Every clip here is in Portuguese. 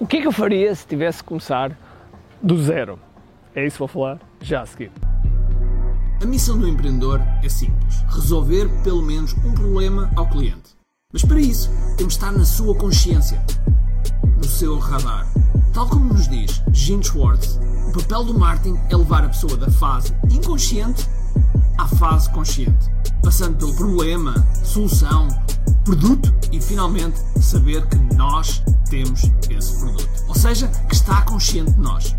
O que é que eu faria se tivesse que começar do zero? É isso que vou falar já a seguir. A missão do empreendedor é simples: resolver pelo menos um problema ao cliente. Mas para isso, temos de estar na sua consciência, no seu radar. Tal como nos diz Gene Schwartz, o papel do marketing é levar a pessoa da fase inconsciente à fase consciente, passando pelo problema, solução, produto e finalmente saber que nós temos esse produto. Ou seja, que está consciente de nós.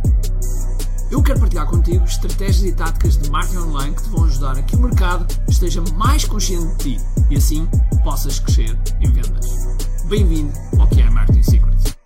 Eu quero partilhar contigo estratégias e táticas de marketing online que te vão ajudar a que o mercado esteja mais consciente de ti e assim possas crescer em vendas. Bem-vindo ao que é Marketing Secrets.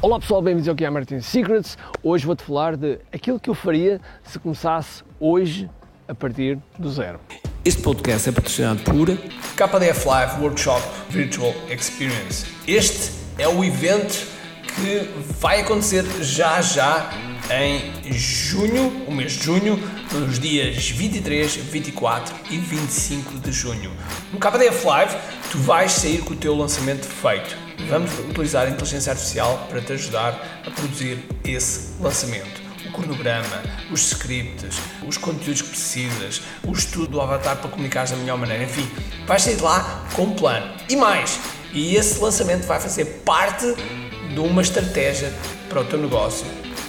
Olá pessoal, bem-vindos ao que é Marketing Secrets. Hoje vou-te falar de aquilo que eu faria se começasse hoje a partir do zero. Este podcast é patrocinado por KDF Live Workshop Virtual Experience. Este é o evento que vai acontecer já já em junho, o mês de junho, nos dias 23, 24 e 25 de junho. No KDF Live, tu vais sair com o teu lançamento feito. Vamos utilizar a inteligência artificial para te ajudar a produzir esse lançamento. Cronograma, os scripts, os conteúdos que precisas, o estudo do avatar para comunicar da melhor maneira, enfim, vais sair de lá com um plano. E mais, e esse lançamento vai fazer parte de uma estratégia para o teu negócio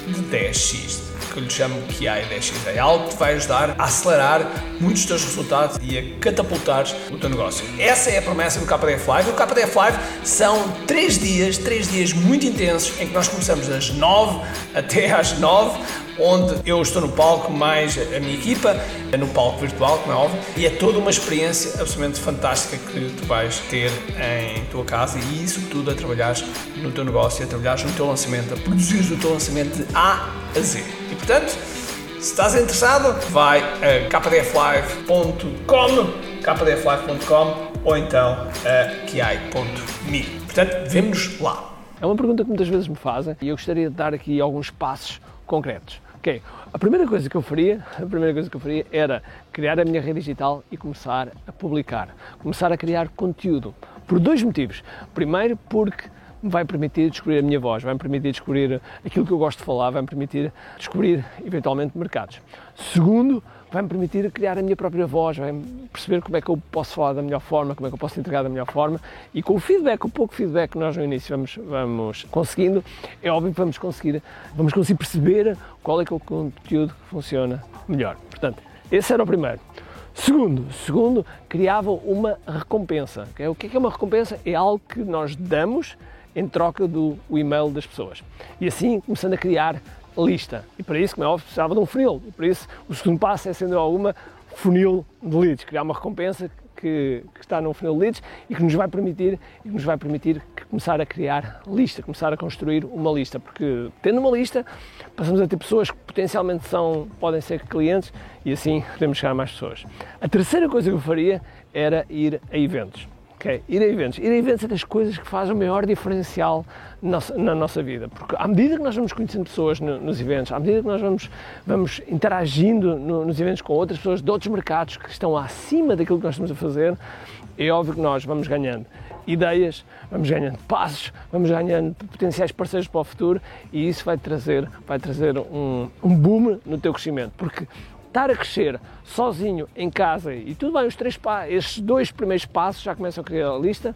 de 10x, que eu lhe chamo PI 10x. É algo que te vai ajudar a acelerar muitos dos teus resultados e a catapultar o teu negócio. Essa é a promessa do KDF Live. O KDF Live são 3 dias, 3 dias muito intensos em que nós começamos das 9 até às 9 onde eu estou no palco mais a minha equipa, no palco virtual, como é óbvio, e é toda uma experiência absolutamente fantástica que tu vais ter em tua casa e isso tudo a trabalhares no teu negócio, a trabalhares no teu lançamento, a produzir o teu lançamento de A a Z. Portanto, se estás interessado, vai a kdflive.com kdflive.com ou então a kiai.me. Portanto, vemo-nos lá. É uma pergunta que muitas vezes me fazem e eu gostaria de dar aqui alguns passos concretos. Ok, a primeira coisa que eu faria, a primeira coisa que eu faria era criar a minha rede digital e começar a publicar, começar a criar conteúdo, por dois motivos. Primeiro, porque me vai permitir descobrir a minha voz, vai me permitir descobrir aquilo que eu gosto de falar, vai me permitir descobrir eventualmente mercados. Segundo, vai-me permitir criar a minha própria voz, vai-me perceber como é que eu posso falar da melhor forma, como é que eu posso entregar da melhor forma e com o feedback, o pouco feedback que nós no início vamos, vamos conseguindo, é óbvio que vamos conseguir, vamos conseguir perceber qual é que é o conteúdo que funciona melhor. Portanto, esse era o primeiro. Segundo, segundo, criava uma recompensa. O que é uma recompensa? É algo que nós damos em troca do e-mail das pessoas. E assim, começando a criar lista. E para isso, como é óbvio, precisava de um funil. E para isso, o segundo passo é, sendo alguma, funil de leads, criar uma recompensa que, que, está no funil de leads e que nos vai permitir, e nos vai permitir começar a criar lista, começar a construir uma lista, porque tendo uma lista, passamos a ter pessoas que potencialmente são, podem ser clientes e assim podemos chegar a mais pessoas. A terceira coisa que eu faria era ir a eventos. Ok, ir a eventos. Ir a eventos é das coisas que faz o maior diferencial na nossa vida, porque à medida que nós vamos conhecendo pessoas nos eventos, à medida que nós vamos, vamos interagindo nos eventos com outras pessoas de outros mercados que estão acima daquilo que nós estamos a fazer, é óbvio que nós vamos ganhando ideias, vamos ganhando passos, vamos ganhando potenciais parceiros para o futuro e isso vai trazer, vai trazer um, um boom no teu crescimento, porque estar a crescer sozinho em casa e tudo bem, os três estes dois primeiros passos já começam a criar a lista,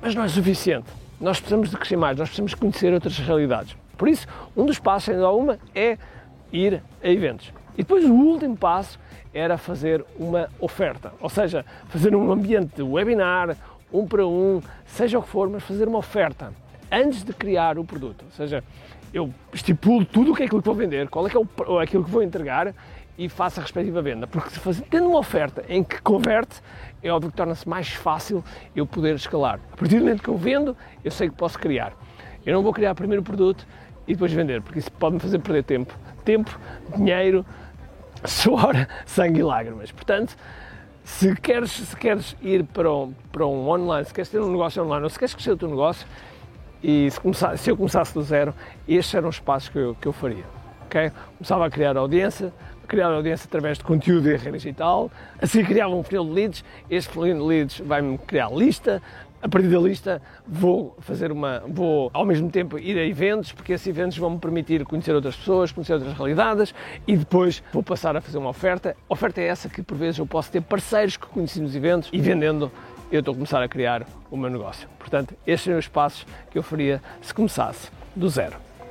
mas não é suficiente. Nós precisamos de crescer mais, nós precisamos conhecer outras realidades. Por isso, um dos passos, ainda uma, é ir a eventos. E depois o último passo era fazer uma oferta, ou seja, fazer um ambiente de webinar, um para um, seja o que for, mas fazer uma oferta antes de criar o produto. Ou seja, eu estipulo tudo o que é aquilo que vou vender, qual é que é o, aquilo que vou entregar e faça a respectiva venda. Porque se tendo uma oferta em que converte, é óbvio que torna-se mais fácil eu poder escalar. A partir do momento que eu vendo, eu sei que posso criar. Eu não vou criar primeiro o produto e depois vender, porque isso pode me fazer perder tempo. Tempo, dinheiro, suor, sangue e lágrimas. Portanto, se queres, se queres ir para um, para um online, se queres ter um negócio online ou se queres crescer o teu negócio, e se, começar, se eu começasse do zero, estes eram os passos que eu, que eu faria. Okay? Começava a criar audiência, criar audiência através de conteúdo e rede digital, assim criava um funil de leads, este funil de leads vai-me criar lista, a partir da lista vou fazer uma, vou ao mesmo tempo ir a eventos, porque esses eventos vão me permitir conhecer outras pessoas, conhecer outras realidades e depois vou passar a fazer uma oferta. A oferta é essa que por vezes eu posso ter parceiros que conheci nos eventos e vendendo eu estou a começar a criar o meu negócio. Portanto, estes são os passos que eu faria se começasse do zero.